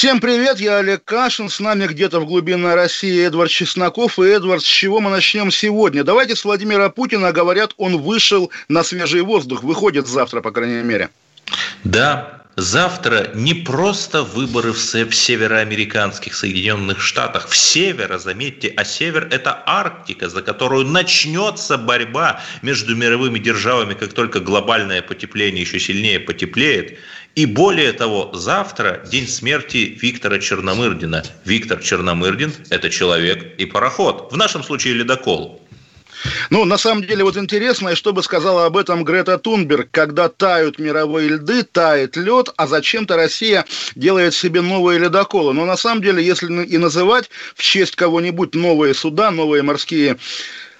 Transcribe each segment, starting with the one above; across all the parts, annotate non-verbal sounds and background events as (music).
Всем привет, я Олег Кашин, с нами где-то в глубинной России Эдвард Чесноков. И, Эдвард, с чего мы начнем сегодня? Давайте с Владимира Путина, говорят, он вышел на свежий воздух, выходит завтра, по крайней мере. Да, завтра не просто выборы в североамериканских Соединенных Штатах, в севера, заметьте, а север – это Арктика, за которую начнется борьба между мировыми державами, как только глобальное потепление еще сильнее потеплеет. И более того, завтра день смерти Виктора Черномырдина. Виктор Черномырдин – это человек и пароход. В нашем случае ледокол. Ну, на самом деле, вот интересно, что бы сказала об этом Грета Тунберг, когда тают мировые льды, тает лед, а зачем-то Россия делает себе новые ледоколы. Но на самом деле, если и называть в честь кого-нибудь новые суда, новые морские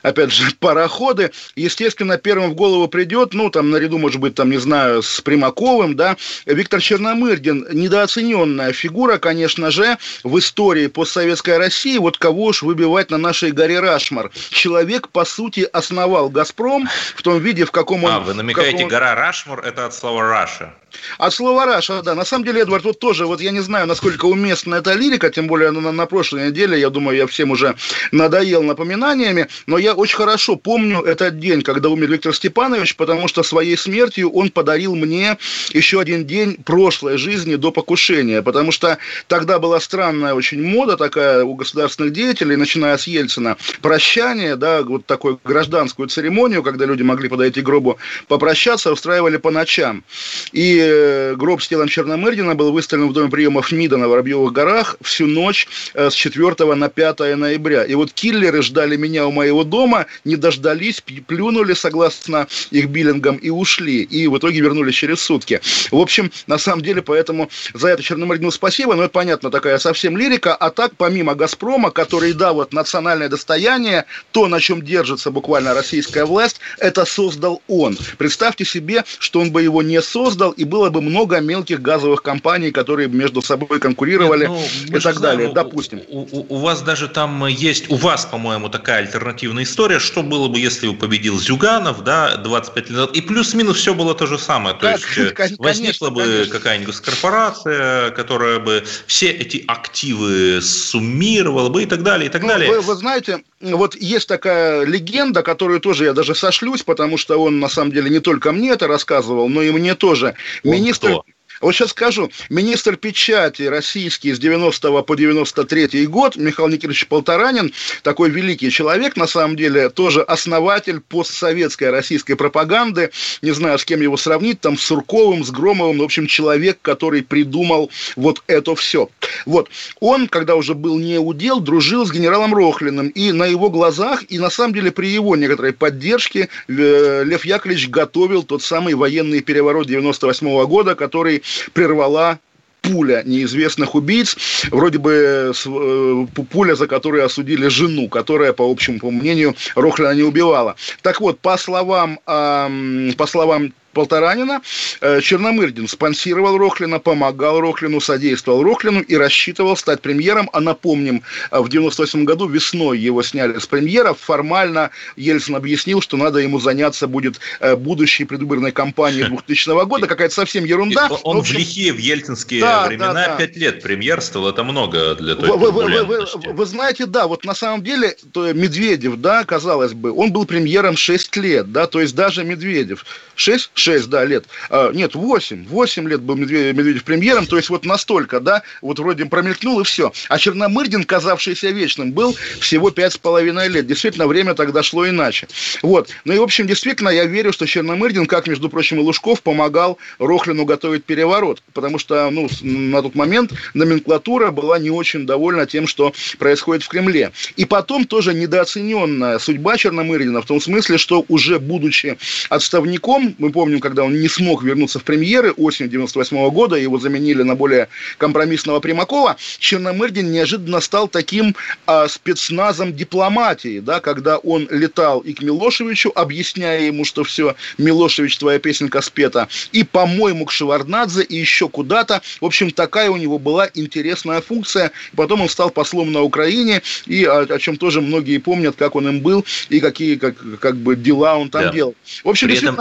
опять же, (laughs) пароходы. Естественно, первым в голову придет, ну, там, наряду, может быть, там, не знаю, с Примаковым, да, Виктор Черномырдин, недооцененная фигура, конечно же, в истории постсоветской России, вот кого уж выбивать на нашей горе Рашмар. Человек, по сути, основал «Газпром» в том виде, в каком он... А, вы намекаете, каком... гора Рашмор – это от слова «Russia». От слова «Russia», да. На самом деле, Эдвард, вот тоже, вот я не знаю, насколько уместна эта лирика, тем более на, на прошлой неделе, я думаю, я всем уже надоел напоминаниями, но я очень хорошо помню этот день, когда умер Виктор Степанович, потому что своей смертью он подарил мне еще один день прошлой жизни до покушения, потому что тогда была странная очень мода такая у государственных деятелей, начиная с Ельцина, прощание, да, вот такую гражданскую церемонию, когда люди могли подойти к гробу попрощаться, устраивали по ночам. И э, гроб с телом Черномырдина был выставлен в доме приемов МИДа на Воробьевых горах всю ночь э, с 4 на 5 ноября. И вот киллеры ждали меня у моего дома, не дождались, плюнули согласно их биллингам и ушли. И в итоге вернулись через сутки. В общем, на самом деле, поэтому за это Черномырдину спасибо, но это, понятно, такая совсем лирика. А так, помимо «Газпрома», который, да, вот национальное достояние, то, на чем держится буквально российская власть, это создал он. Представьте себе, что он бы его не создал, и было бы много мелких газовых компаний, которые между собой конкурировали Нет, ну, и так знаем, далее, допустим. У, у, у вас даже там есть, у вас, по-моему, такая альтернативная история, что было бы, если бы победил Зюганов, да, 25 лет назад, и плюс-минус все было то же самое, то есть э, конечно, возникла бы какая-нибудь госкорпорация, которая бы все эти активы суммировала бы и так далее, и так ну, далее. Вы, вы знаете, вот есть такая легенда, которую тоже я даже сошлюсь, потому что он на самом деле не только мне это рассказывал, но и мне тоже. Он Министр... Кто? Вот сейчас скажу, министр печати российский с 90 по 93 год, Михаил Никитич Полторанин, такой великий человек, на самом деле, тоже основатель постсоветской российской пропаганды, не знаю, с кем его сравнить, там, с Сурковым, с Громовым, в общем, человек, который придумал вот это все. Вот, он, когда уже был не удел, дружил с генералом Рохлиным, и на его глазах, и на самом деле при его некоторой поддержке э, Лев Яковлевич готовил тот самый военный переворот 98 -го года, который прервала пуля неизвестных убийц, вроде бы э, пуля, за которую осудили жену, которая, по общему мнению, Рохлина не убивала. Так вот, по словам, по словам Полторанина, э, Черномырдин спонсировал Рохлина, помогал Рохлину, содействовал Рохлину и рассчитывал стать премьером. А напомним, э, в 98 году весной его сняли с премьера. Формально Ельцин объяснил, что надо ему заняться будет э, будущей предвыборной кампанией (laughs) 2000 года. Какая-то совсем ерунда. Он в, общем... в лихие, в ельцинские да, времена да, да. 5 лет премьерствовал. Это много для той вы, вы, вы, вы, вы знаете, да, вот на самом деле Медведев, да, казалось бы, он был премьером 6 лет, да, то есть даже Медведев 6 6, да, лет. А, нет, 8. 8 лет был Медведев, Медведев премьером, то есть вот настолько, да, вот вроде промелькнул и все. А Черномырдин, казавшийся вечным, был всего 5,5 лет. Действительно, время тогда шло иначе. Вот. Ну и, в общем, действительно, я верю, что Черномырдин, как, между прочим, и Лужков, помогал Рохлину готовить переворот, потому что, ну, на тот момент номенклатура была не очень довольна тем, что происходит в Кремле. И потом тоже недооцененная судьба Черномырдина в том смысле, что уже будучи отставником, мы помним, помним, когда он не смог вернуться в премьеры осенью 98 года, его заменили на более компромиссного Примакова, Черномырдин неожиданно стал таким а, спецназом дипломатии, да, когда он летал и к Милошевичу, объясняя ему, что все, Милошевич, твоя песенка спета, и, по-моему, к Шеварднадзе, и еще куда-то. В общем, такая у него была интересная функция. Потом он стал послом на Украине, и о, о чем тоже многие помнят, как он им был, и какие как, как бы дела он там да. делал. В общем, При этом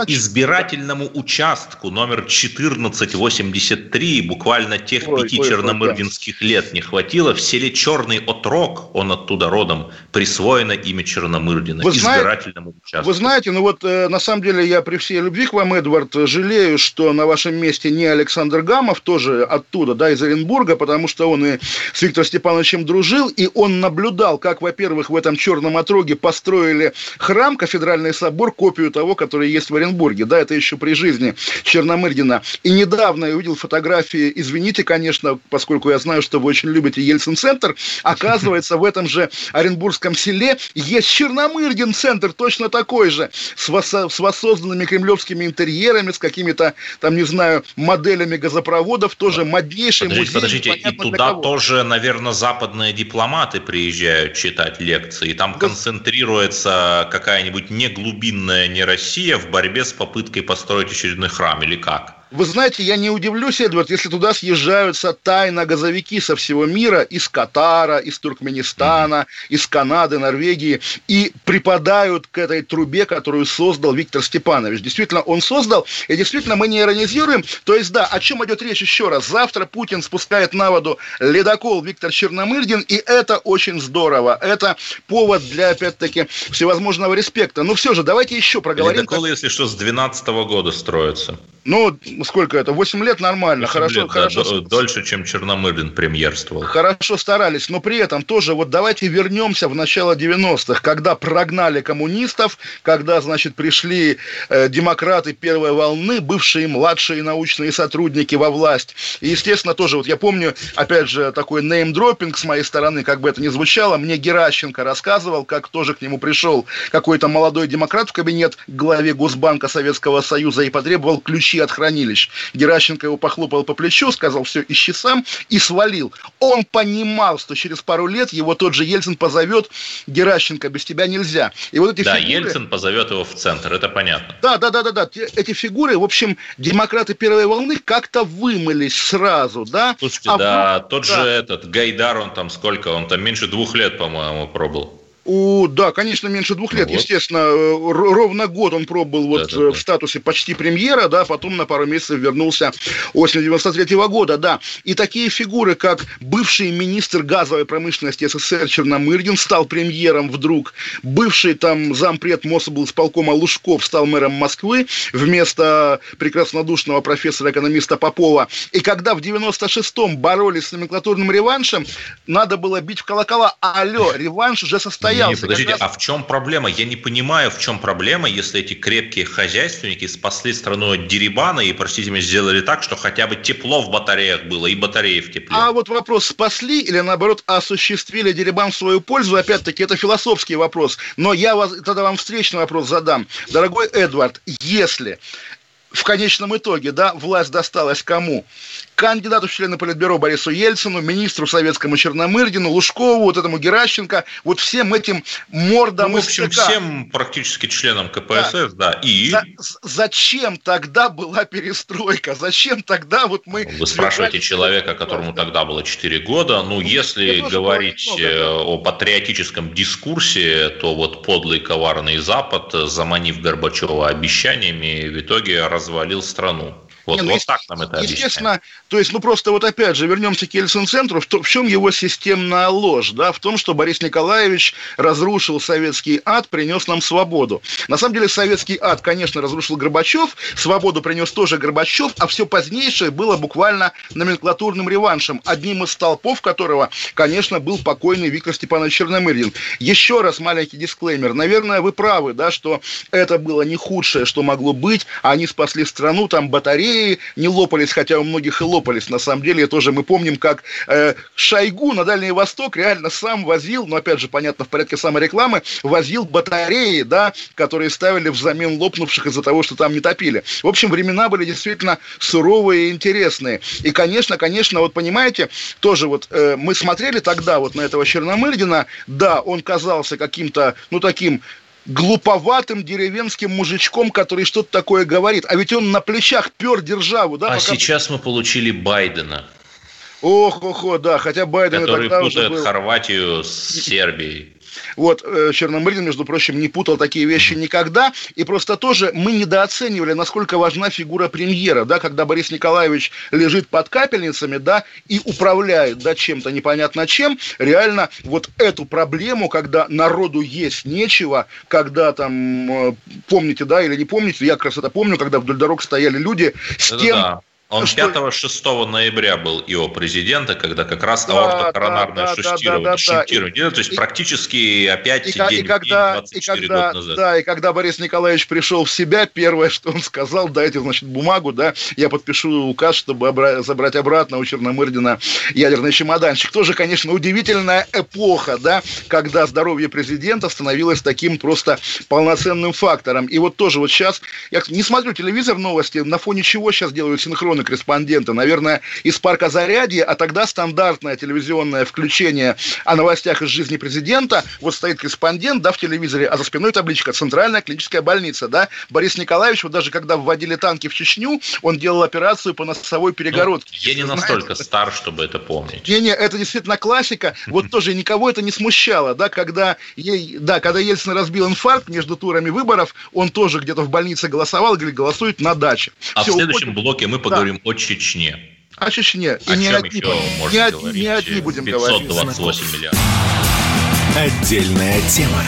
избирательному участку номер 1483 буквально тех ой, пяти ой, черномырдинских да. лет не хватило. В селе Черный Отрок, он оттуда родом, присвоено имя Черномырдина вы избирательному знаете, участку. Вы знаете, ну вот э, на самом деле я при всей любви к вам, Эдвард, жалею, что на вашем месте не Александр Гамов, тоже оттуда, да, из Оренбурга, потому что он и с Виктором Степановичем дружил, и он наблюдал, как, во-первых, в этом Черном Отроге построили храм, кафедральный собор, копию того, который есть в Оренбурге, да, это еще при жизни Черномырдина. И недавно я увидел фотографии, извините, конечно, поскольку я знаю, что вы очень любите Ельцин-центр, оказывается, в этом же Оренбургском селе есть Черномырдин-центр, точно такой же, с, вос- с воссозданными кремлевскими интерьерами, с какими-то, там, не знаю, моделями газопроводов, тоже моднейший подождите, музей. Подождите, и туда тоже, наверное, западные дипломаты приезжают читать лекции, и там да. концентрируется какая-нибудь не глубинная не Россия в борьбе с попыткой построить очередной храм, или как? Вы знаете, я не удивлюсь, Эдвард, если туда съезжаются тайно газовики со всего мира, из Катара, из Туркменистана, из Канады, Норвегии, и припадают к этой трубе, которую создал Виктор Степанович. Действительно, он создал, и действительно мы не иронизируем. То есть, да, о чем идет речь еще раз? Завтра Путин спускает на воду ледокол Виктор Черномырдин, и это очень здорово. Это повод для, опять-таки, всевозможного респекта. Но все же, давайте еще проговорим. Ледокол, если что, с 12 года строится. Ну, сколько это? 8 лет нормально. 8 хорошо, лет, хорошо. Да, дольше, чем Черномырдин премьерствовал. Хорошо старались, но при этом тоже вот давайте вернемся в начало 90-х, когда прогнали коммунистов, когда, значит, пришли э, демократы первой волны, бывшие младшие научные сотрудники во власть. И, естественно, тоже вот я помню, опять же, такой неймдропинг с моей стороны, как бы это ни звучало, мне Геращенко рассказывал, как тоже к нему пришел какой-то молодой демократ в кабинет к главе Госбанка Советского Союза и потребовал ключи от хранилищ. Геращенко его похлопал по плечу, сказал, все, ищи сам, и свалил. Он понимал, что через пару лет его тот же Ельцин позовет, Геращенко, без тебя нельзя. И вот эти да, фигуры... Ельцин позовет его в центр, это понятно. Да, да, да, да, да. Эти фигуры, в общем, демократы первой волны как-то вымылись сразу, да? Слушайте, а да, вдруг... тот да. же этот Гайдар, он там сколько, он там меньше двух лет, по-моему, пробыл. У, да, конечно, меньше двух лет. Вот. Естественно, э, ровно год он пробыл вот да, да, да. в статусе почти премьера, да, потом на пару месяцев вернулся осенью 93 -го года, да. И такие фигуры, как бывший министр газовой промышленности СССР Черномырдин стал премьером вдруг, бывший там зампред Мособлсполкома Лужков стал мэром Москвы вместо прекраснодушного профессора-экономиста Попова. И когда в 96-м боролись с номенклатурным реваншем, надо было бить в колокола, алло, реванш уже состоялся состоялся. Не, подождите, раз... а в чем проблема? Я не понимаю, в чем проблема, если эти крепкие хозяйственники спасли страну от дерибана и, простите меня, сделали так, что хотя бы тепло в батареях было и батареи в тепле. А вот вопрос, спасли или, наоборот, осуществили дерибан в свою пользу, опять-таки, это философский вопрос. Но я вас, тогда вам встречный вопрос задам. Дорогой Эдвард, если в конечном итоге, да, власть досталась кому? Кандидату в члены Политбюро Борису Ельцину, министру советскому Черномырдину, Лужкову, вот этому Геращенко, вот всем этим мордам ну, в общем, СТК. всем практически членам КПСС, да. да. И... За, зачем тогда была перестройка? Зачем тогда вот мы... Вы спрашиваете человека, которому тогда было 4 года. Ну, если говорить много, э, о патриотическом дискурсе, то вот подлый коварный Запад, заманив Горбачева обещаниями, в итоге развалил страну. Вот, Не, ну, вот так нам это Естественно, объясняет. то есть, ну просто вот опять же, вернемся к Ельцин-центру, в, в чем его системная ложь, да, в том, что Борис Николаевич разрушил советский ад, принес нам свободу. На самом деле, советский ад, конечно, разрушил Горбачев, свободу принес тоже Горбачев, а все позднейшее было буквально номенклатурным реваншем, одним из столпов которого, конечно, был покойный Виктор Степанович Черномырдин. Еще раз маленький дисклеймер. Наверное, вы правы, да, что это было не худшее, что могло быть, они спасли страну, там батареи батареи не лопались, хотя у многих и лопались. На самом деле, тоже мы помним, как э, Шойгу на Дальний Восток реально сам возил, но опять же, понятно, в порядке саморекламы, возил батареи, да, которые ставили взамен лопнувших из-за того, что там не топили. В общем, времена были действительно суровые и интересные. И, конечно, конечно, вот понимаете, тоже вот э, мы смотрели тогда вот на этого Черномырдина, да, он казался каким-то, ну, таким глуповатым деревенским мужичком, который что-то такое говорит. А ведь он на плечах пер державу, да? А пока... сейчас мы получили Байдена. Ох, ох, ох, да, хотя Байден который тогда путает был... Хорватию с Сербией. Вот э, Черномырдин, между прочим, не путал такие вещи никогда. И просто тоже мы недооценивали, насколько важна фигура премьера, да, когда Борис Николаевич лежит под капельницами, да, и управляет, да, чем-то непонятно чем. Реально вот эту проблему, когда народу есть нечего, когда там, э, помните, да, или не помните, я как раз это помню, когда вдоль дорог стояли люди с тем... Да он что... 5-6 ноября был ИО президента, когда как раз да, аортокоронарное да, шестирование, да, да, шунтирование, да, то есть и, практически опять и, сидели и когда, 24 и когда, года назад. Да, и когда Борис Николаевич пришел в себя, первое, (laughs) что он сказал, дайте, значит, бумагу, да, я подпишу указ, чтобы обра- забрать обратно у Черномырдина ядерный чемоданчик. Тоже, конечно, удивительная эпоха, да, когда здоровье президента становилось таким просто полноценным фактором. И вот тоже вот сейчас, я не смотрю телевизор новости, на фоне чего сейчас делают синхронно телевизионные корреспонденты, наверное, из парка Зарядье, а тогда стандартное телевизионное включение о новостях из жизни президента, вот стоит корреспондент, да, в телевизоре, а за спиной табличка «Центральная клиническая больница», да, Борис Николаевич, вот даже когда вводили танки в Чечню, он делал операцию по носовой перегородке. Ну, я не настолько стар, чтобы это помнить. Не-не, это действительно классика, вот тоже никого это не смущало, да, когда, ей, да, когда Ельцин разбил инфаркт между турами выборов, он тоже где-то в больнице голосовал, говорит, голосует на даче. А Все, в следующем уходит. блоке мы поговорим говорим о Чечне. О Чечне. И о не чем одни, еще не, не, говорить? не одни будем 528 говорить. 528 миллиардов. Отдельная тема.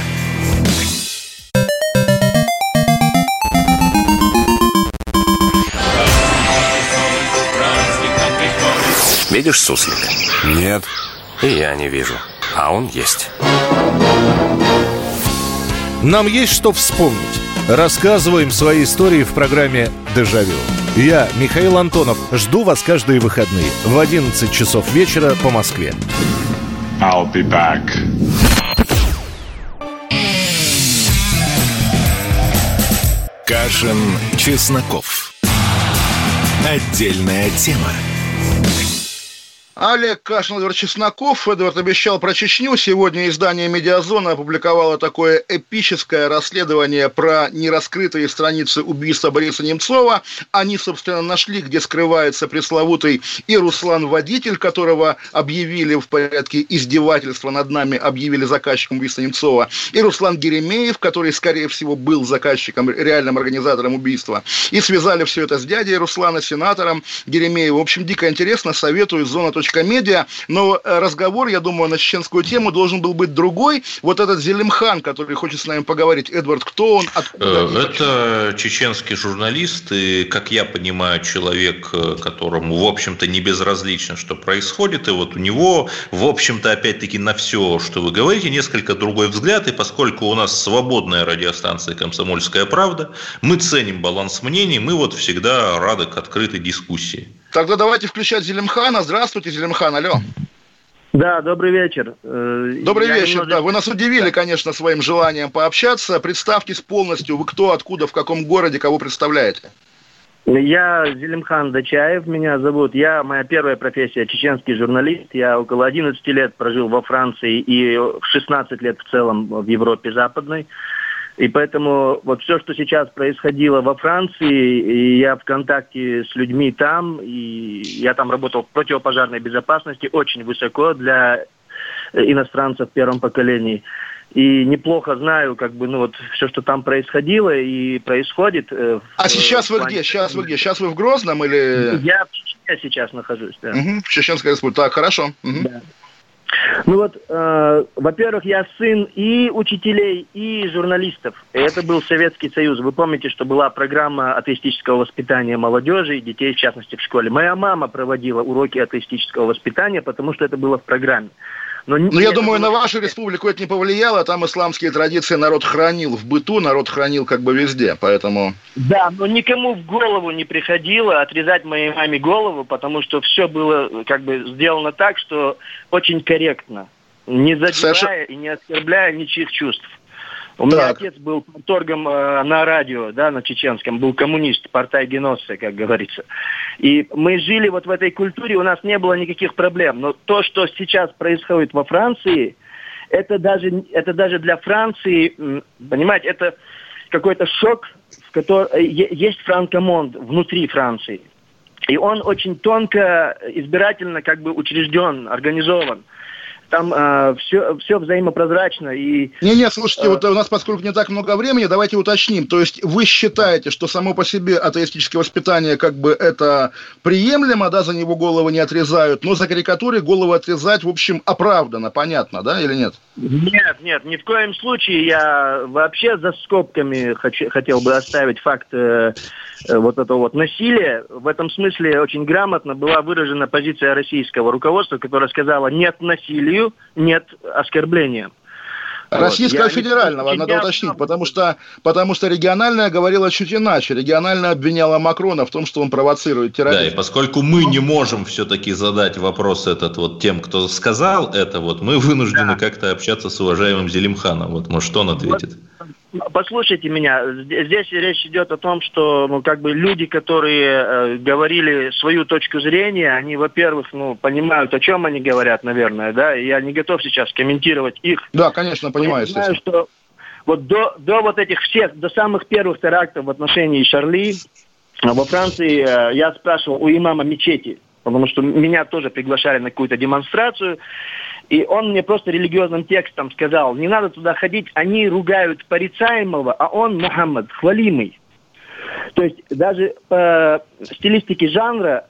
Видишь суслика? Нет. И я не вижу. А он есть. Нам есть что вспомнить. Рассказываем свои истории в программе «Дежавю». Я, Михаил Антонов, жду вас каждые выходные в 11 часов вечера по Москве. I'll be back. Кашин, Чесноков. Отдельная тема. Олег Кашин, Эдвард Чесноков. Эдвард обещал про Чечню. Сегодня издание «Медиазона» опубликовало такое эпическое расследование про нераскрытые страницы убийства Бориса Немцова. Они, собственно, нашли, где скрывается пресловутый и Руслан Водитель, которого объявили в порядке издевательства над нами, объявили заказчиком убийства Немцова, и Руслан Геремеев, который, скорее всего, был заказчиком, реальным организатором убийства. И связали все это с дядей Руслана, сенатором Геремеевым. В общем, дико интересно. Советую. Зона медиа, но э, разговор, я думаю, на чеченскую тему должен был быть другой. Вот этот Зелимхан, который хочет с нами поговорить, Эдвард, кто он, откуда? Э, это чеченский журналист, и, как я понимаю, человек, э, которому, в общем-то, не безразлично, что происходит, и вот у него, в общем-то, опять-таки, на все, что вы говорите, несколько другой взгляд, и поскольку у нас свободная радиостанция «Комсомольская правда», мы ценим баланс мнений, мы вот всегда рады к открытой дискуссии. Тогда давайте включать Зелимхана. Здравствуйте, Зелимхан, алло. Да, добрый вечер. Э, добрый Я вечер, немного... да. Вы нас удивили, конечно, своим желанием пообщаться. Представьтесь полностью, вы кто, откуда, в каком городе, кого представляете? Я Зелимхан Дачаев, меня зовут. Я, моя первая профессия чеченский журналист. Я около 11 лет прожил во Франции и 16 лет в целом в Европе Западной. И поэтому вот все, что сейчас происходило во Франции, и я в контакте с людьми там, и я там работал в противопожарной безопасности очень высоко для иностранцев в первом поколении. И неплохо знаю, как бы, ну вот все, что там происходило и происходит. Э, а сейчас вы где? Сейчас вы где? Сейчас вы в Грозном или? Я в Чечне сейчас нахожусь, да. Угу, в Чеченской республике. Так, хорошо. Угу. Да. Ну вот, э, во-первых, я сын и учителей, и журналистов. Это был Советский Союз. Вы помните, что была программа атеистического воспитания молодежи и детей, в частности, в школе. Моя мама проводила уроки атеистического воспитания, потому что это было в программе. Но, Но я думаю, на вашу республику это не повлияло, там исламские традиции народ хранил в быту, народ хранил как бы везде, поэтому... Да, но никому в голову не приходило отрезать моей маме голову, потому что все было как бы сделано так, что очень корректно, не задевая Соверш... и не оскорбляя ничьих чувств. У меня так. отец был торгом э, на радио, да, на чеченском, был коммунист, портай Геносса, как говорится. И мы жили вот в этой культуре, у нас не было никаких проблем. Но то, что сейчас происходит во Франции, это даже, это даже для Франции, понимаете, это какой-то шок, в котором э, есть франкомонд внутри Франции. И он очень тонко, избирательно как бы учрежден, организован там э, все, все взаимопрозрачно. И, не, не, слушайте, э, вот у нас, поскольку не так много времени, давайте уточним. То есть вы считаете, что само по себе атеистическое воспитание как бы это приемлемо, да, за него головы не отрезают, но за карикатуры головы отрезать, в общем, оправдано, понятно, да, или нет? Нет, нет, ни в коем случае. Я вообще за скобками хочу, хотел бы оставить факт э, вот этого вот насилия. В этом смысле очень грамотно была выражена позиция российского руководства, которое сказала нет насилию, нет оскорбления. Российского вот. федерального, не... надо уточнить, потому что, потому что региональная говорила чуть иначе. Региональная обвиняла Макрона в том, что он провоцирует терроризм. Да, и поскольку мы не можем все-таки задать вопрос этот вот тем, кто сказал это, вот мы вынуждены да. как-то общаться с уважаемым Зелимханом. Вот, может, что он ответит? Вот Послушайте меня, здесь речь идет о том, что ну, как бы люди, которые э, говорили свою точку зрения, они, во-первых, ну, понимают, о чем они говорят, наверное, да, и я не готов сейчас комментировать их. Да, конечно, понимаю. Я знаю, что вот до, до вот этих всех, до самых первых терактов в отношении Шарли, во Франции э, я спрашивал у имама мечети, потому что меня тоже приглашали на какую-то демонстрацию, и он мне просто религиозным текстом сказал, не надо туда ходить, они ругают порицаемого, а он Мухаммад, хвалимый. То есть даже по стилистике жанра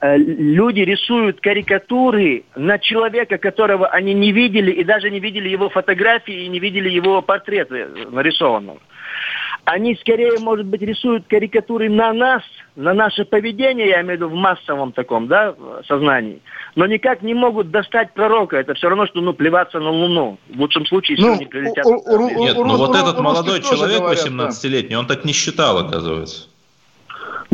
э, люди рисуют карикатуры на человека, которого они не видели, и даже не видели его фотографии, и не видели его портреты нарисованного они скорее, может быть, рисуют карикатуры на нас, на наше поведение, я имею в виду в массовом таком, да, сознании, но никак не могут достать пророка. Это все равно, что, ну, плеваться на Луну. В лучшем случае, если ну, они прилетят. Нет, ну вот этот молодой человек, 18-летний, он так не считал, оказывается.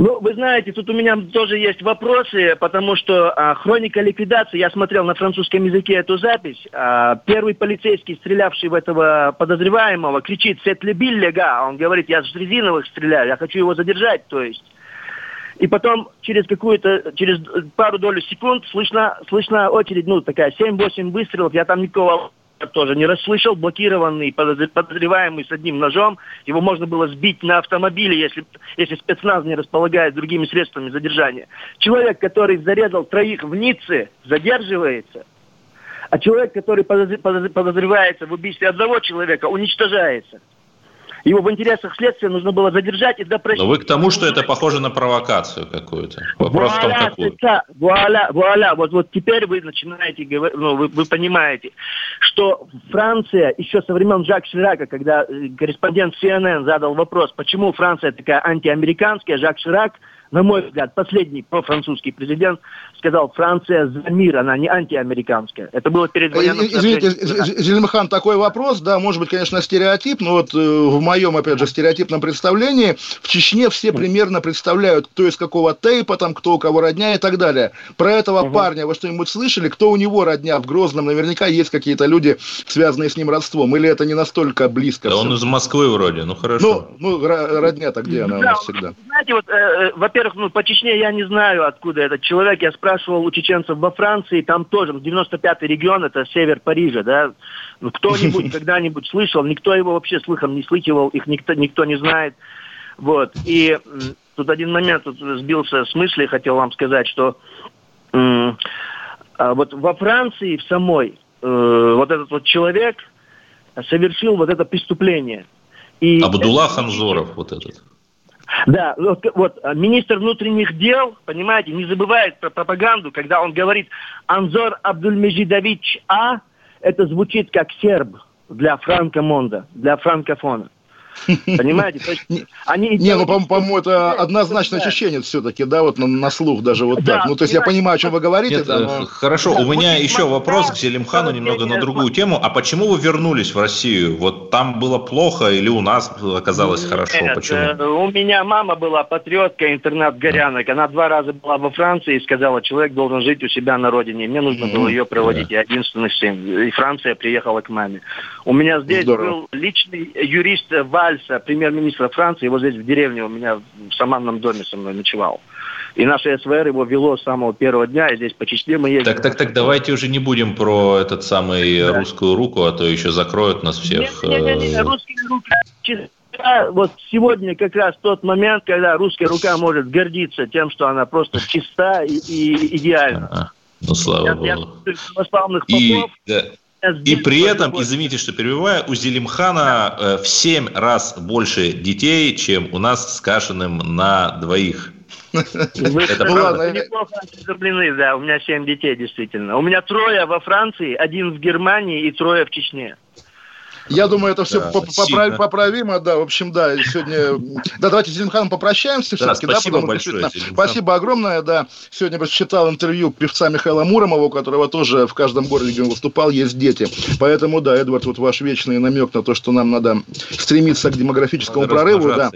Ну, вы знаете, тут у меня тоже есть вопросы, потому что а, хроника ликвидации, я смотрел на французском языке эту запись, а, первый полицейский, стрелявший в этого подозреваемого, кричит «Сет лега», он говорит «Я с резиновых стреляю, я хочу его задержать», то есть. И потом через какую-то, через пару долю секунд слышна, слышна очередь, ну, такая 7-8 выстрелов, я там никого тоже не расслышал, блокированный, подозреваемый с одним ножом. Его можно было сбить на автомобиле, если, если спецназ не располагает другими средствами задержания. Человек, который зарезал троих в Ницце, задерживается, а человек, который подозревается в убийстве одного человека, уничтожается. Его в интересах следствия нужно было задержать и допросить. Но вы к тому, что это похоже на провокацию какую-то. Вопрос вуаля, в том, какую. Вуаля, вуаля. Вот, вот теперь вы начинаете говорить, ну, вы, вы понимаете, что Франция еще со времен Жак Ширака, когда э, корреспондент CNN задал вопрос, почему Франция такая антиамериканская, Жак Ширак – на мой взгляд, последний профранцузский президент сказал, Франция за мир, она не антиамериканская. Это было перед военным... Извините, Зелимхан, такой вопрос, да, может быть, конечно, стереотип, но вот э, в моем, опять же, стереотипном представлении в Чечне все примерно представляют, кто из какого тейпа, там, кто у кого родня и так далее. Про этого угу. парня вы что-нибудь слышали? Кто у него родня в Грозном? Наверняка есть какие-то люди, связанные с ним родством. Или это не настолько близко? Да он из Москвы вроде, ну хорошо. Ну, ну родня-то где она да, у нас всегда? Знаете, вот, э, э во-первых, ну, по Чечне я не знаю, откуда этот человек. Я спрашивал у чеченцев во Франции, там тоже, 95-й регион, это север Парижа, да. Ну, кто-нибудь (laughs) когда-нибудь слышал, никто его вообще слыхом не слыхивал, их никто, никто не знает. Вот. И тут один момент тут сбился с мысли, хотел вам сказать, что э, вот во Франции в самой э, вот этот вот человек совершил вот это преступление. И Абдулла это... Ханзоров вот этот. Да, вот, вот а, министр внутренних дел, понимаете, не забывает про пропаганду, когда он говорит «Анзор Абдульмежидович А», это звучит как серб для франкомонда, для франкофона. Понимаете? (laughs) они не, ну, по-моему, это однозначно чеченец все-таки, да, вот на, слух даже вот так. Ну, то есть я понимаю, о чем вы говорите. Э, хорошо, у меня еще вопрос к Селимхану немного на другую тему. А почему вы вернулись в Россию? Вот там было плохо или у нас оказалось хорошо? Почему? Э, у меня мама была патриотка, интернат-горянок. Она два раза была во Франции и сказала, человек должен жить у себя на родине. Мне нужно было ее проводить. Я единственный сын. И Франция приехала к маме. У меня здесь был личный юрист Вальса, премьер-министра Франции. Его здесь в деревне у меня в саманном доме со мной ночевал. И наше СВР его вело с самого первого дня, и здесь по Чечне мы ездим. Так, так, так, давайте уже не будем про этот самый да. русскую руку, а то еще закроют нас всех. Нет, нет, нет, нет русские руки вот сегодня как раз тот момент, когда русская рука может гордиться тем, что она просто чиста и, и идеальна. А, ну, слава я, богу. Я, и, да. И при этом, извините, что перебиваю, у Зелимхана э, в 7 раз больше детей, чем у нас с Кашиным на двоих. Вы, это ну, ладно. неплохо осведомлены, да, у меня семь детей, действительно. У меня трое во Франции, один в Германии и трое в Чечне. Я думаю, это все да, поправ, поправимо, да. В общем, да, сегодня... Да, давайте с Зелимханом попрощаемся да, все-таки. Спасибо да, большое, Спасибо огромное, да. Сегодня я читал интервью певца Михаила Муромова, у которого тоже в каждом городе, где он выступал, есть дети. Поэтому, да, Эдвард, вот ваш вечный намек на то, что нам надо стремиться к демографическому надо прорыву. Да,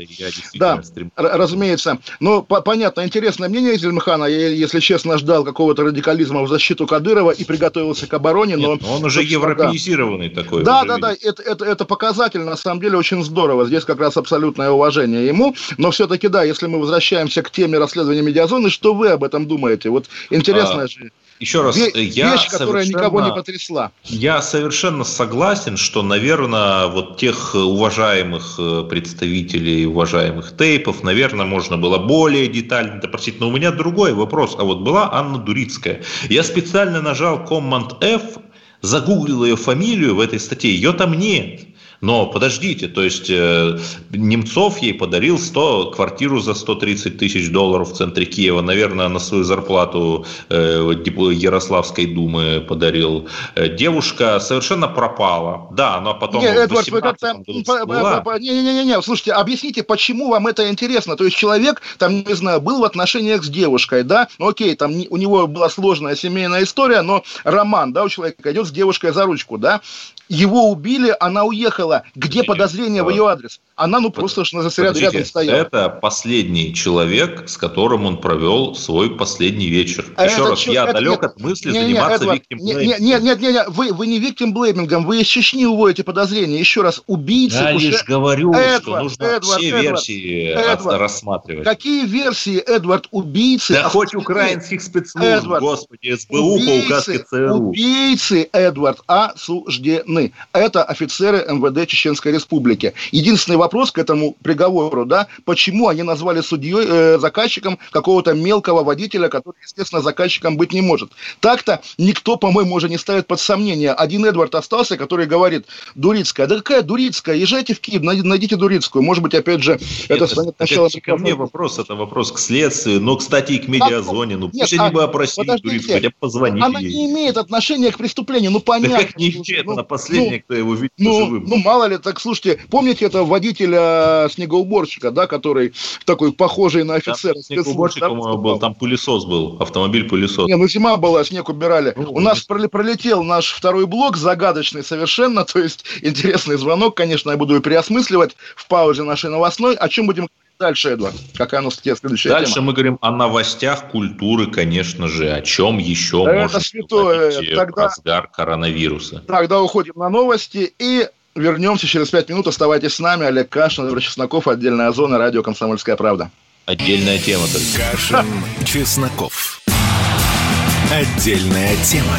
да разумеется. Но по понятно, интересное мнение Зелимхана. Я, если честно, ждал какого-то радикализма в защиту Кадырова и приготовился к обороне. Нет, но он уже европеизированный да. такой. Да, да, да. Это, это, это показатель, на самом деле, очень здорово. Здесь как раз абсолютное уважение ему. Но все-таки, да, если мы возвращаемся к теме расследования медиазоны, что вы об этом думаете? Вот интересно а... же. Еще раз, я вещь, которая никого не потрясла. Я совершенно согласен, что, наверное, вот тех уважаемых э, представителей, уважаемых тейпов, наверное, можно было более детально допросить. Но у меня другой вопрос. А вот была Анна Дурицкая. Я специально нажал Command F, загуглил ее фамилию в этой статье, ее там нет. Но подождите, то есть э, Немцов ей подарил 100, квартиру за 130 тысяч долларов в центре Киева. Наверное, на свою зарплату э, Ярославской думы подарил. Э, девушка совершенно пропала. Да, но потом... Не, Эдвард, вы как-то... Не-не-не, слушайте, объясните, почему вам это интересно? То есть человек, там, не знаю, был в отношениях с девушкой, да? Ну, окей, там у него была сложная семейная история, но роман, да, у человека идет с девушкой за ручку, да? Его убили, она уехала. Где подозрение в ее адрес? Она, ну, просто что рядом, рядом стояла. Это последний человек, с которым он провел свой последний вечер. А Еще раз, я это, далек нет, от мысли не, заниматься виктим нет, нет, нет, нет, нет, вы, вы не виктим блеймингом, вы из Чечни уводите подозрения. Еще раз, убийцы... Я уже... лишь говорю, Эдвард, что нужно Эдвард, все Эдвард, версии Эдвард, рассматривать. Какие версии, Эдвард, убийцы... Да хоть украинских спецслужб, Эдвард, господи, СБУ убийцы, по указке ЦРУ. Убийцы, Эдвард, осуждены. Это офицеры МВД Чеченской Республики. Единственный вопрос к этому приговору, да, почему они назвали судьей, э, заказчиком какого-то мелкого водителя, который, естественно, заказчиком быть не может. Так-то никто, по-моему, уже не ставит под сомнение. Один Эдвард остался, который говорит, Дурицкая, да какая Дурицкая, езжайте в Киев, найдите Дурицкую. Может быть, опять же, это, это станет началом... Это ко мне вопрос, это вопрос к следствию, но, кстати, и к медиазоне. Ну, пусть они бы опросили Дурицкую, хотя бы позвонили Она ей. не имеет отношения к преступлению, ну, понятно. Да как не имеет, ну, она последняя, ну, кто его видит ну, живым. Ну, мало ли, так, слушайте, помните это водителя снегоуборщика, да, который такой похожий на офицера. Там снегоуборщик, по-моему, был, там пылесос был, автомобиль-пылесос. Не, ну зима была, снег убирали. Ну, У нас пролетел наш второй блок, загадочный совершенно, (laughs) то есть интересный звонок, конечно, я буду переосмысливать в паузе нашей новостной. О чем будем Дальше, Эдвард, какая у нас следующая Дальше тема? мы говорим о новостях культуры, конечно же. О чем еще это может святое. Тогда... разгар коронавируса? Тогда уходим на новости и Вернемся через пять минут. Оставайтесь с нами. Олег Кашин, Владимир Чесноков, отдельная зона, радио «Комсомольская правда». Отдельная тема. Только. Кашин, Чесноков. Отдельная тема.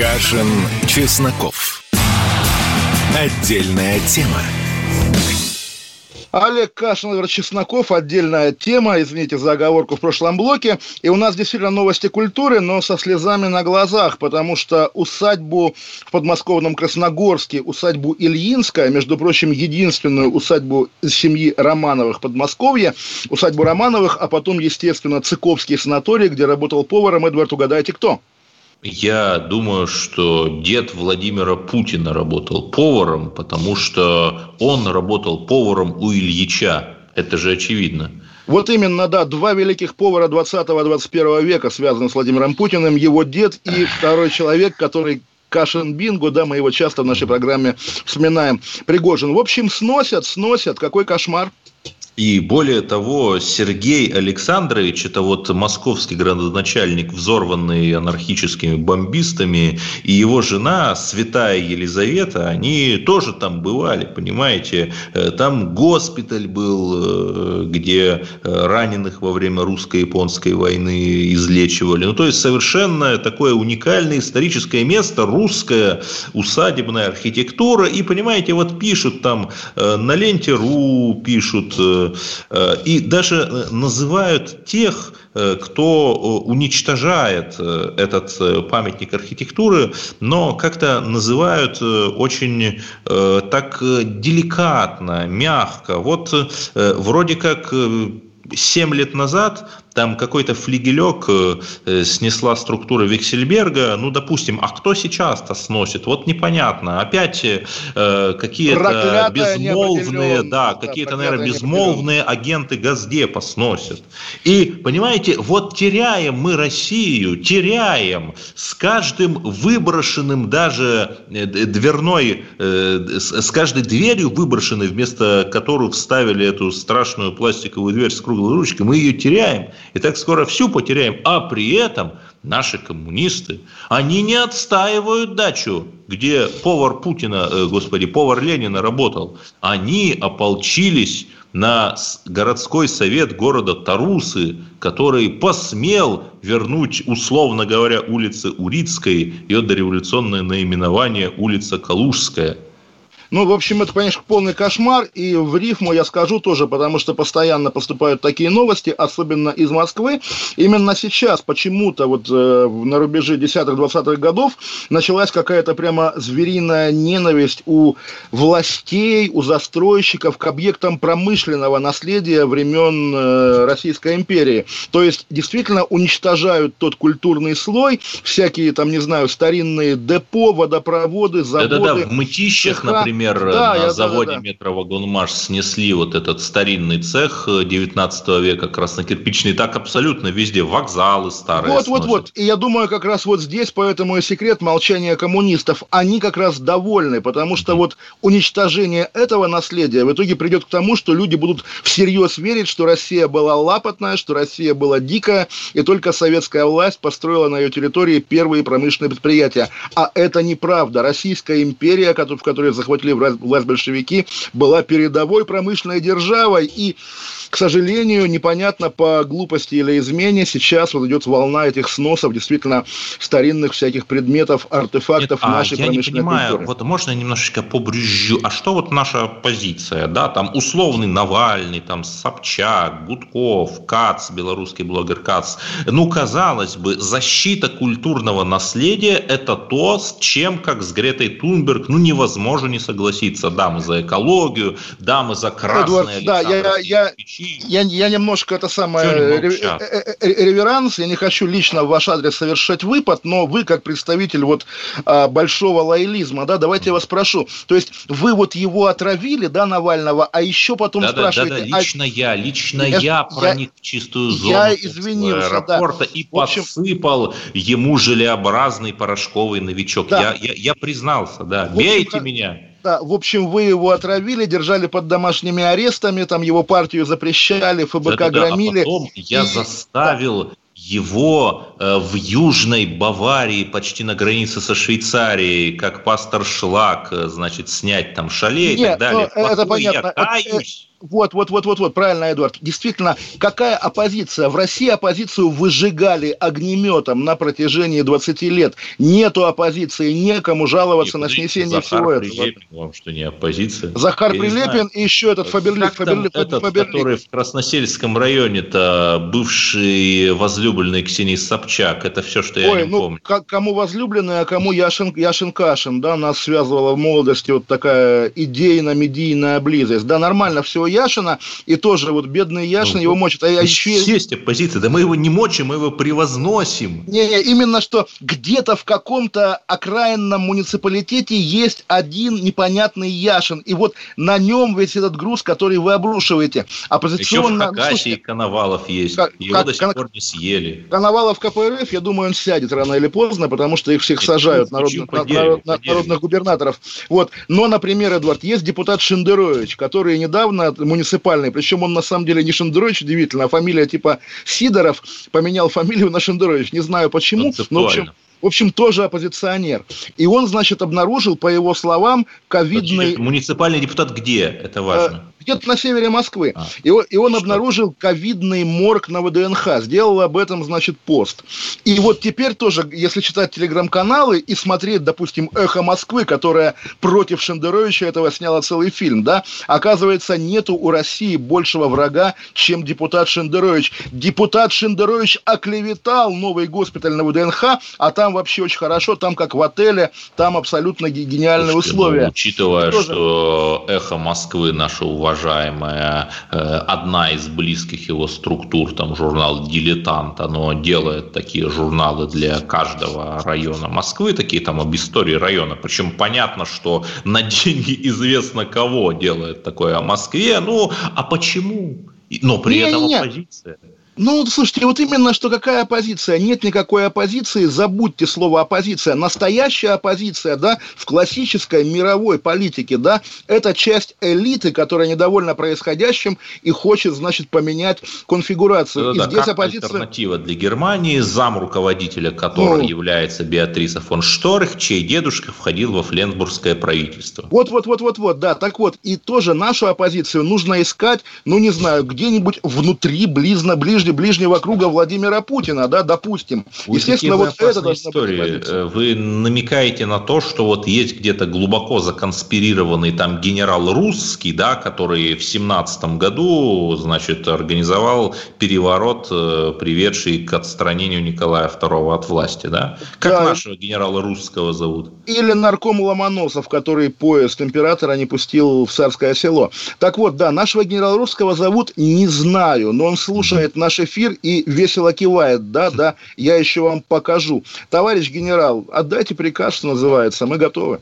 Кашин, Чесноков. Отдельная тема. Олег Кашин, Владимир Чесноков, отдельная тема, извините за оговорку в прошлом блоке. И у нас действительно новости культуры, но со слезами на глазах, потому что усадьбу в подмосковном Красногорске, усадьбу Ильинская, между прочим, единственную усадьбу семьи Романовых Подмосковья, усадьбу Романовых, а потом, естественно, Цыковский санаторий, где работал поваром Эдвард, угадайте кто? Я думаю, что дед Владимира Путина работал поваром, потому что он работал поваром у Ильича. Это же очевидно. Вот именно, да, два великих повара 20-21 века связаны с Владимиром Путиным, его дед и второй человек, который Кашин Бинго, да, мы его часто в нашей программе вспоминаем, Пригожин. В общем, сносят, сносят, какой кошмар. И более того, Сергей Александрович, это вот московский градоначальник, взорванный анархическими бомбистами, и его жена, святая Елизавета, они тоже там бывали, понимаете. Э, там госпиталь был, э, где э, раненых во время русско-японской войны излечивали. Ну, то есть, совершенно такое уникальное историческое место, русская усадебная архитектура. И, понимаете, вот пишут там на ленте РУ, пишут и даже э, называют тех, э, кто уничтожает этот памятник архитектуры, но как-то называют очень так деликатно, мягко. Вот вроде как 7 лет назад там какой-то флигелек э, э, снесла структура Виксельберга, ну, допустим, а кто сейчас-то сносит? Вот непонятно. Опять э, какие-то безмолвные, да, какие-то, наверное, безмолвные агенты Газдепа сносят. И, понимаете, вот теряем мы Россию, теряем с каждым выброшенным даже э, дверной, э, с каждой дверью выброшенной, вместо которой вставили эту страшную пластиковую дверь с круглой ручкой, мы ее теряем. И так скоро всю потеряем. А при этом наши коммунисты, они не отстаивают дачу, где повар Путина, э, господи, повар Ленина работал. Они ополчились на городской совет города Тарусы, который посмел вернуть, условно говоря, улице Урицкой ее дореволюционное наименование улица Калужская – ну, в общем, это, конечно, полный кошмар, и в рифму я скажу тоже, потому что постоянно поступают такие новости, особенно из Москвы. Именно сейчас почему-то вот э, на рубеже 10-20-х годов началась какая-то прямо звериная ненависть у властей, у застройщиков к объектам промышленного наследия времен э, Российской империи. То есть, действительно уничтожают тот культурный слой, всякие там, не знаю, старинные депо, водопроводы, заводы. Да-да-да, в мытищах, например например, да, на заводе да, да. метровагонмаш снесли вот этот старинный цех 19 века, краснокирпичный, так абсолютно везде, вокзалы старые Вот, сносят. вот, вот. И я думаю, как раз вот здесь, поэтому и секрет молчания коммунистов. Они как раз довольны, потому что mm-hmm. вот уничтожение этого наследия в итоге придет к тому, что люди будут всерьез верить, что Россия была лапотная, что Россия была дикая, и только советская власть построила на ее территории первые промышленные предприятия. А это неправда. Российская империя, в которой захватили пришли власть большевики, была передовой промышленной державой. И, к сожалению, непонятно по глупости или измене, сейчас вот идет волна этих сносов действительно старинных всяких предметов, артефактов Нет, нашей а промышленной я не понимаю, культуры. вот можно немножечко побрюзжу, а что вот наша позиция, да, там условный Навальный, там Собчак, Гудков, Кац, белорусский блогер Кац, ну, казалось бы, защита культурного наследия – это то, с чем, как с Гретой Тунберг, ну, невозможно не согласиться согласиться, да, мы за экологию, да, мы за красное Эдуард, да, я, я, я, я немножко это самое э, э, э, реверанс, я не хочу лично в ваш адрес совершать выпад, но вы как представитель вот а, большого лоялизма, да, давайте я вас спрошу, то есть вы вот его отравили, да, Навального, а еще потом да, спрашиваете... Да, да, лично а... я, лично я, я проник я, в чистую зону я извинился, аэропорта да. и общем... подсыпал ему желеобразный порошковый новичок. Да. Я, я, я признался, да, общем, бейте меня. Да, в общем, вы его отравили, держали под домашними арестами, там его партию запрещали, ФБК да, да, громили. А потом я и... заставил да. его э, в Южной Баварии, почти на границе со Швейцарией, как пастор Шлак, э, значит, снять там шале и так далее. Ну, это понятно. Я каюсь. Вот, вот, вот, вот, вот, правильно, Эдуард. Действительно, какая оппозиция? В России оппозицию выжигали огнеметом на протяжении 20 лет. Нету оппозиции, некому жаловаться И на снесение Захар всего Прилепин, этого. вам что не оппозиция? Захар Я не Прилепин знаю. и еще этот Фаберлик. Как Фаберлик, этот, Фаберлик. который в Красносельском районе-то бывший возлюбленный Ксении Собчак, это все, что я Ой, не ну, помню. к- кому возлюбленный, а кому Яшин, Яшин Кашин, да, нас связывала в молодости вот такая идейно-медийная близость. Да, нормально все Яшина, и тоже вот бедный Яшин Ну, его мочит. А, а еще... Есть оппозиция, да мы его не мочим, мы его превозносим. Не-не, именно что где-то в каком-то окраинном муниципалитете есть один непонятный Яшин, и вот на нем весь этот груз, который вы обрушиваете. Еще в Оппозиционно... Хакасии Коновалов есть, Как- его как- до сих пор не съели. Коновалов КПРФ, я думаю, он сядет рано или поздно, потому что их всех Нет, сажают, народ- по на- дереву. народных губернаторов. Вот. Но, например, Эдуард, есть депутат Шендерович, который недавно муниципальный, причем он на самом деле не Шендерович, удивительно, а фамилия типа Сидоров, поменял фамилию на Шендерович. Не знаю почему, но в общем, в общем, тоже оппозиционер. И он, значит, обнаружил, по его словам, ковидный... Муниципальный депутат где? Это важно. Где-то на севере Москвы. А. И, он- и он обнаружил ковидный морг на ВДНХ. Сделал об этом, значит, пост. И вот теперь тоже, если читать телеграм-каналы и смотреть, допустим, «Эхо Москвы», которая против Шендеровича этого сняла целый фильм, да, оказывается, нету у России большего врага, чем депутат Шендерович. Депутат Шендерович оклеветал новый госпиталь на ВДНХ, а там вообще очень хорошо, там как в отеле, там абсолютно ге- гениальные Слушайте, ну, условия. учитывая, Тоже. что «Эхо Москвы», наша уважаемая, э, одна из близких его структур, там журнал «Дилетант», оно делает такие журналы для каждого района Москвы, такие там об истории района. Причем понятно, что на деньги известно кого делает такое о Москве. Ну, а почему? Но при этом Не-не-не. оппозиция. Ну, слушайте, вот именно что какая оппозиция? Нет никакой оппозиции, забудьте слово оппозиция. Настоящая оппозиция, да, в классической мировой политике, да, это часть элиты, которая недовольна происходящим и хочет, значит, поменять конфигурацию. Да-да, и здесь как оппозиция... альтернатива для Германии, зам руководителя которой Ну. является Беатриса фон Шторх, чей дедушка входил во Фленсбургское правительство. Вот, вот, вот, вот, вот, да. Так вот, и тоже нашу оппозицию нужно искать, ну, не знаю, где-нибудь внутри, близно, ближне, ближнего круга Владимира Путина, да, допустим. Ой, Естественно, вот это должна истории. оппозиция. Э, Вы намекаете на то, что вот есть где-то глубоко законспирированный там генерал Русский, да, который в семнадцатом году, значит, организовал переворот, э, приведший к отстранению Николая II от власти, да? Как Да. нашего генерала Русского зовут? Или нарком Ломоносов, который поезд императора не пустил в царское село. Так вот, да, нашего генерала Русского зовут не знаю, но он слушает наш эфир и весело кивает. Да, да, я еще вам покажу. Товарищ генерал, отдайте приказ, что называется, мы готовы.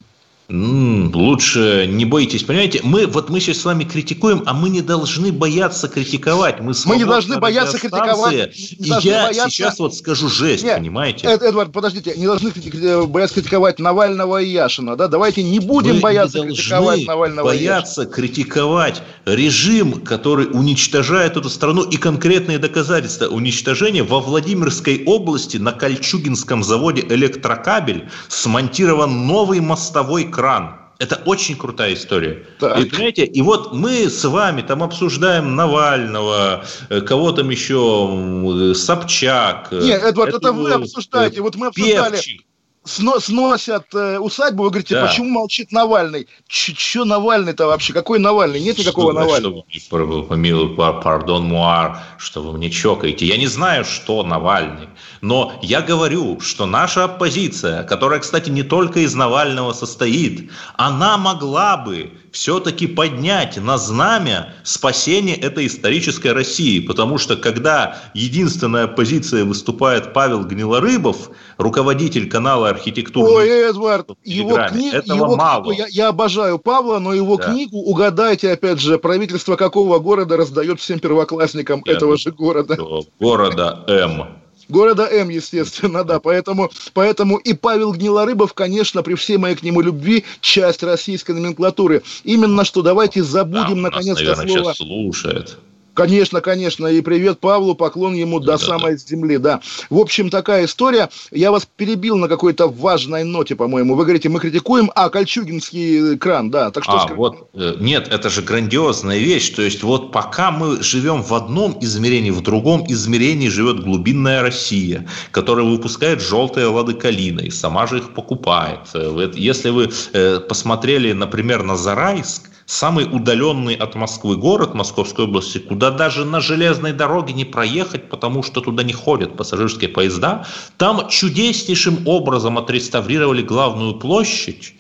Лучше не бойтесь, понимаете? Мы вот мы сейчас с вами критикуем, а мы не должны бояться критиковать. Мы, Мы не должны бояться критиковать, не И должны я бояться- сейчас вот скажу жесть, Нет, понимаете? Эд- Эдвард, подождите, не должны крити- бояться критиковать Навального и Яшина, да? Давайте не будем Вы бояться не критиковать Навального и Яшина. бояться критиковать режим, который уничтожает эту страну и конкретные доказательства уничтожения во Владимирской области на Кольчугинском заводе «Электрокабель» смонтирован новый мостовой кран. Это очень крутая история. Так. И, понимаете, и вот мы с вами там обсуждаем Навального, э, кого там еще, э, Собчак. э, Нет, Эдвард, это эту, вы обсуждаете. Вот мы обсуждали. Певчик. Сно- сносят э, усадьбу, вы говорите, Да. почему молчит Навальный? Че Навальный-то вообще? Какой Навальный? Нет никакого Что, Навального. Что вы помилуй, пар- пардон, муар, что вы мне чокаете. Я не знаю, что Навальный, но я говорю, что наша оппозиция, которая, кстати, не только из Навального состоит, она могла бы все-таки поднять на знамя спасение этой исторической России, потому что когда единственная оппозиция выступает Павел Гнилорыбов, руководитель канала архитектуры Ой, Эдвард, его, книг, этого его мало. книгу, я, я обожаю Павла, но его Да. книгу, угадайте, опять же, правительство какого города раздает всем первоклассникам Я этого же города. города М. Города М, естественно, да. Поэтому, поэтому и Павел Гнилорыбов, конечно, при всей моей к нему любви, часть российской номенклатуры. Именно что давайте Да, забудем, наконец-то, наверное, слово... сейчас слушает. Конечно, конечно. И привет Павлу, поклон ему да, до да, самой да. земли, да. В общем, такая история. Я вас перебил на какой-то важной ноте, по-моему. Вы говорите, мы критикуем, а, Кольчугинский кран, да. Так что а, вот, э, нет, это же грандиозная вещь. То есть вот пока мы живем в одном измерении, в другом измерении живет глубинная Россия, которая выпускает желтые лады калина и сама же их покупает. Э, если вы э, посмотрели, например, на Зарайск, самый удаленный от Москвы город Московской области, куда даже на железной дороге не проехать, потому что туда не ходят пассажирские поезда, там чудеснейшим образом отреставрировали главную площадь,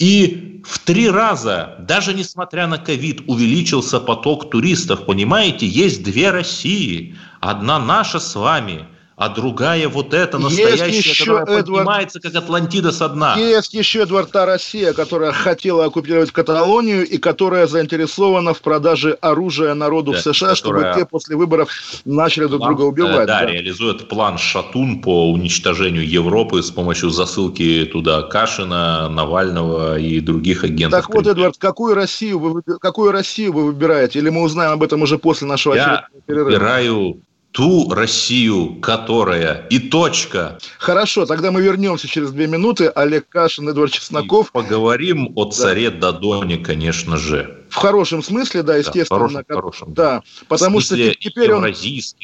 и в три раза, даже несмотря на ковид, увеличился поток туристов. Понимаете, есть две России. Одна наша с вами – а другая вот эта настоящая, еще, которая Эдвард, поднимается как Атлантида со дна. Есть еще, Эдвард, та Россия, которая хотела оккупировать Каталонию и которая заинтересована в продаже оружия народу да, в США, чтобы те после выборов начали друг друга убивать. Да, да, реализует план Шатун по уничтожению Европы с помощью засылки туда Кашина, Навального и других агентов. Так вот, Эдвард, какую Россию вы, какую Россию вы выбираете? Или мы узнаем об этом уже после нашего Я перерыва? выбираю ту Россию, которая и точка. Хорошо, тогда мы вернемся через две минуты. Олег Кашин, Эдвард Чесноков. И поговорим о царе да. Дадоне, конечно же. В хорошем смысле, да, естественно. Да, в хорошем, хорошем, да. Потому что теперь он,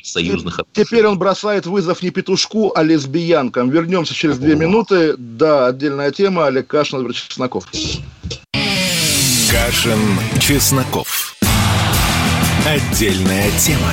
союзных теперь он бросает вызов не петушку, а лесбиянкам. Вернемся через две минуты. Да, отдельная тема. Олег Кашин, Эдвард Чесноков. Кашин, Чесноков. Отдельная тема.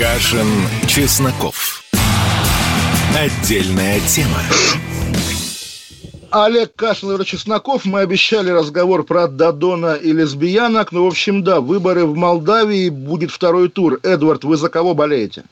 Кашин, Чесноков. Отдельная тема. Олег Кашин и Чесноков. Мы обещали разговор про Дадона и лесбиянок. Ну, в общем, да, выборы в Молдавии, будет второй тур. Эдвард, вы за кого болеете?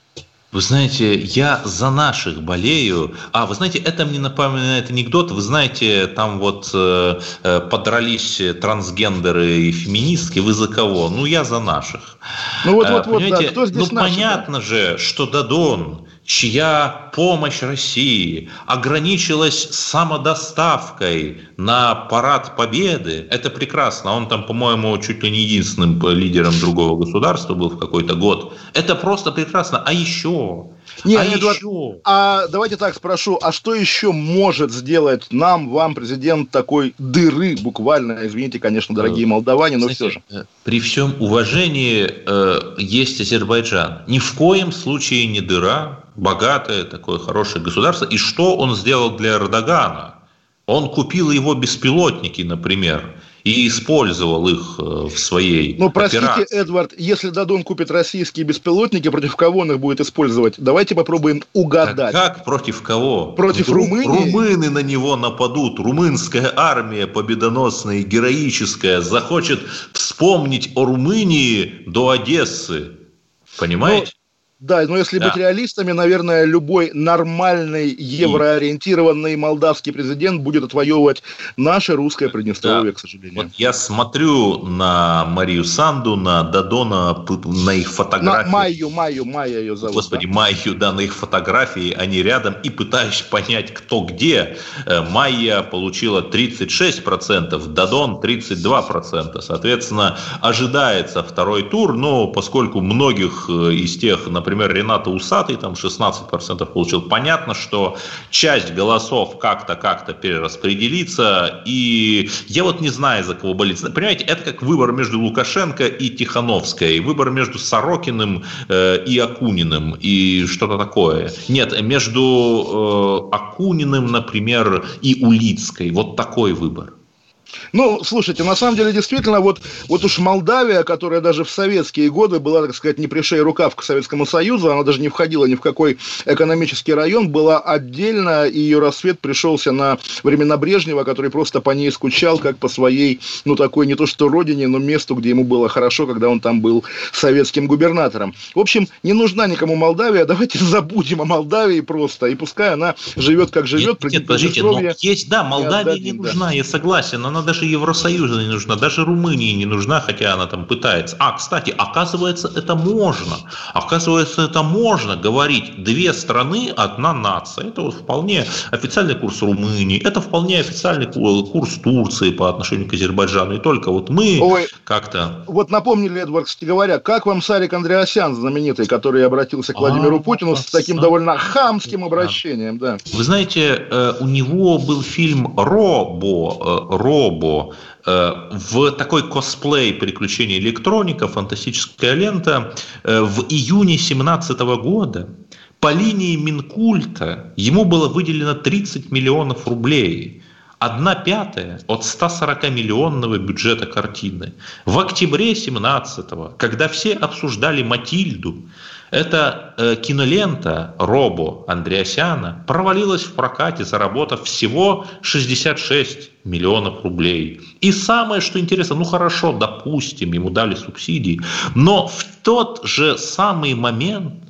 Вы знаете, я за наших болею. А, вы знаете, это мне напоминает анекдот. Вы знаете, там вот э, э подрались трансгендеры и феминистки. Вы за кого? Ну, я за наших. Ну, вот, вот, вот, да. Кто здесь ну, наши, понятно да? же, что Дадон чья помощь России ограничилась самодоставкой на парад Победы, это прекрасно. Он там, по-моему, чуть ли не единственным лидером другого государства был в какой-то год. Это просто прекрасно. А еще... Нет, а Эдуард, еще... а давайте так спрошу, а что еще может сделать нам, вам, президент такой дыры, буквально, извините, конечно, дорогие э, молдаване, но Знаете, все же. Э, при всем уважении э, есть Азербайджан. Ни в коем случае не дыра, богатое, такое хорошее государство. И что он сделал для Эрдогана? Он купил его беспилотники, например, и использовал их э, в своей Ну, простите, операции. Эдвард, если Дадон купит российские беспилотники, против кого он их будет использовать? Давайте попробуем угадать. Как, как против кого? Против Вдруг Румынии? Румыны на него нападут. Румынская армия победоносная и героическая захочет вспомнить о Румынии до Одессы. Понимаете? Да, но если да. быть реалистами, наверное, любой нормальный евроориентированный молдавский президент будет отвоевывать наше русское Приднестровье, да. к сожалению. Вот я смотрю на Марию Санду, на Дадона, на их фотографии. На Майю, Майю, Майя ее зовут. Господи, да? Майю, да, на их фотографии, они рядом, и пытаюсь понять, кто где. Э, Майя получила 36%, Дадон 32%. Соответственно, ожидается второй тур, но поскольку многих э, из тех, например, например, Рената Усатый там 16% получил. Понятно, что часть голосов как-то как-то перераспределится. И я вот не знаю, за кого болеть. Понимаете, это как выбор между Лукашенко и Тихановской. Выбор между Сорокиным э, и Акуниным. И что-то такое. Нет, между э, Акуниным, например, и Улицкой. Вот такой выбор. Ну, слушайте, на самом деле, действительно, вот, вот уж Молдавия, которая даже в советские годы была, так сказать, не пришей рукав к Советскому Союзу, она даже не входила ни в какой экономический район, была отдельно, и ее рассвет пришелся на времена Брежнева, который просто по ней скучал, как по своей, ну, такой не то что родине, но месту, где ему было хорошо, когда он там был советским губернатором. В общем, не нужна никому Молдавия, давайте (laughs) забудем о Молдавии просто, и пускай она живет, как живет. Нет, нет подождите, но есть, да, Молдавия не нужна, я согласен, но она даже Евросоюза не нужна, даже Румынии не нужна, хотя она там пытается. А, кстати, оказывается, это можно. Оказывается, это можно говорить две страны, одна нация. Это вот вполне официальный курс Румынии, это вполне официальный курс Турции по отношению к Азербайджану. И только вот мы как-то... Вот напомнили, Эдвард, кстати говоря, как вам Сарик Андреасян, знаменитый, который обратился к Владимиру а, Путину с таким довольно хамским обращением, да. Вы знаете, э, у него был фильм «Робо», э, «Робо», э, в такой косплей приключений электроника, фантастическая лента в июне 2017 года по линии Минкульта ему было выделено 30 миллионов рублей. Одна пятая от 140-миллионного бюджета картины. В октябре 17-го, когда все обсуждали «Матильду», эта э, кинолента Робо Андреасяна провалилась в прокате, заработав всего 66 миллионов рублей. И самое, что интересно, ну хорошо, допустим, ему дали субсидии, но в тот же самый момент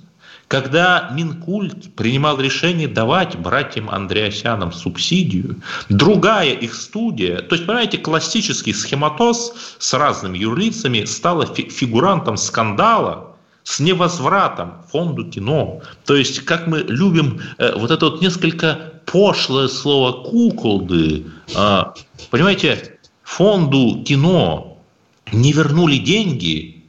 когда Минкульт принимал решение давать братьям Андреасянам субсидию, другая их студия, то есть, понимаете, классический схематоз с разными юрлицами стала фигурантом скандала, с невозвратом фонду кино. То есть, как мы любим э, вот это вот несколько пошлое слово куколды, э, понимаете, фонду кино не вернули деньги,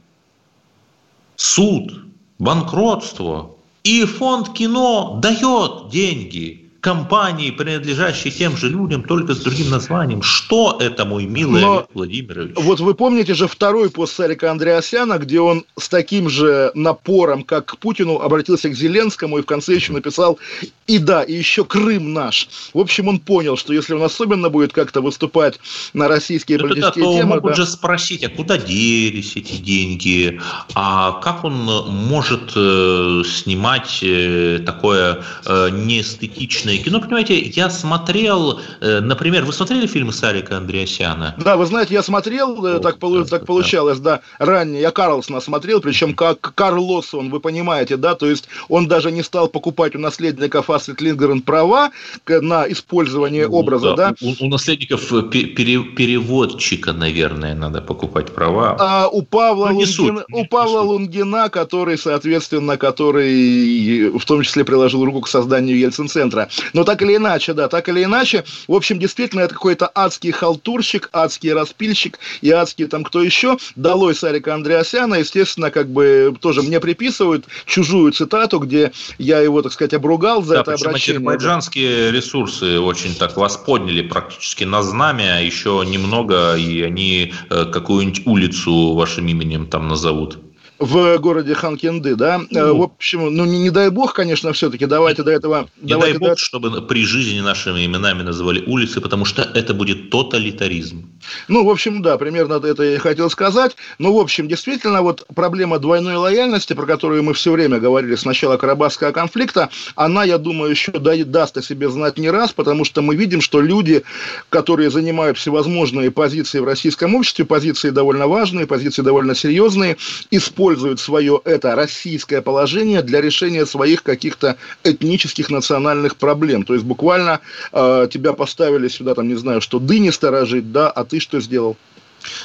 суд, банкротство, и фонд кино дает деньги компании, принадлежащей тем же людям, только с другим названием. Что это, мой милый Но, Олег Владимирович? Вот вы помните же второй пост Сарика Андреасяна, где он с таким же напором, как к Путину, обратился к Зеленскому и в конце еще написал «И да, и еще Крым наш». В общем, он понял, что если он особенно будет как-то выступать на российские Это политические да, темы... могут да. же спросить, а куда делись эти деньги? А как он может э, снимать э, такое э, неэстетичное отличное кино. Понимаете, я смотрел, э, например, вы смотрели фильмы Сарика Андреасяна? Да, вы знаете, я смотрел, э, О, так, да, так да, получалось, да, ранее. Я Карлсона смотрел, причем как Карлосон, вы понимаете, да, то есть он даже не стал покупать у наследников Астрид Лингрен права на использование ну, образа, да. да? У, у наследников э, пере, переводчика, наверное, надо покупать права. А у Павла, ну, Лунгина, суть, у Павла Лунгина, который, соответственно, который в том числе приложил руку к созданию Ельцин-центра. Но так или иначе, да, так или иначе, в общем, действительно, это какой-то адский халтурщик, адский распильщик и адский там кто еще. Долой Сарика Андреасяна, естественно, как бы тоже мне приписывают чужую цитату, где я его, так сказать, обругал за да, это обращение. азербайджанские ресурсы очень так вас подняли практически на знамя, еще немного, и они э, какую-нибудь улицу вашим именем там назовут в городе Ханкенды, да. Ну, в общем, ну не, не дай бог, конечно, все-таки давайте до этого. Не дай бог, до... чтобы при жизни нашими именами называли улицы, потому что это будет тоталитаризм. Ну, в общем, да, примерно это я хотел сказать. Ну, в общем, действительно, вот проблема двойной лояльности, про которую мы все время говорили с начала Карабахского конфликта, она, я думаю, еще даст о себе знать не раз, потому что мы видим, что люди, которые занимают всевозможные позиции в российском обществе, позиции довольно важные, позиции довольно серьезные, используют свое это российское положение для решения своих каких-то этнических национальных проблем. То есть буквально э, тебя поставили сюда, там, не знаю, что дыни сторожить, да, а ты что сделал?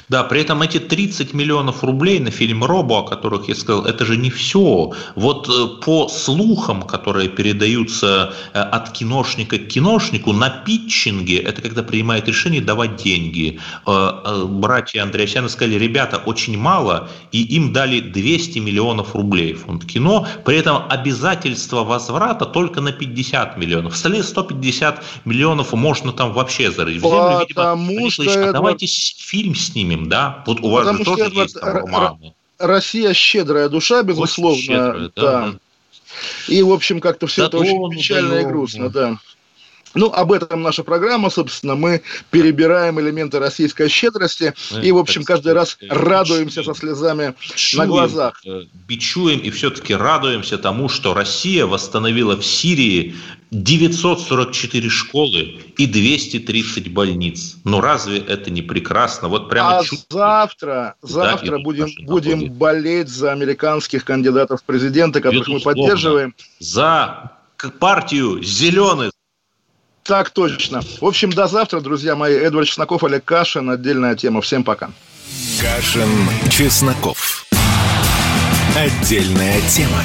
Да, при этом эти 30 миллионов рублей на фильм «Робо», о которых я сказал, это же не все. Вот э, по слухам, которые передаются э, от киношника к киношнику, на питчинге, это когда принимает решение давать деньги. Э, братья Андреасяны сказали, ребята, очень мало, и им дали 200 миллионов рублей фонд кино, при этом обязательство возврата только на 50 миллионов. Остальные 150 миллионов можно там вообще зарыть в землю. Видимо, что а давайте фильм снимем, да? Вот у вас Потому же тоже есть там романы. Россия щедрая душа, безусловно. Щедрая, да. да. И, в общем, как-то все да это очень печально и грустно, да. Ну, об этом наша программа, собственно, мы перебираем элементы российской щедрости и, в общем, каждый раз радуемся со слезами на глазах. Э, бичуем и все-таки радуемся тому, что Россия восстановила в Сирии 944 школы и 230 больниц. Ну разве это не прекрасно? Вот прямо а завтра, завтра будем, будем болеть за американских кандидатов в президенты, которых Безусловно. мы поддерживаем. За партию зеленых. Так точно. В общем, до завтра, друзья мои. Эдвард Чесноков, Олег Кашин. Отдельная тема. Всем пока. Кашин, Чесноков. Отдельная тема.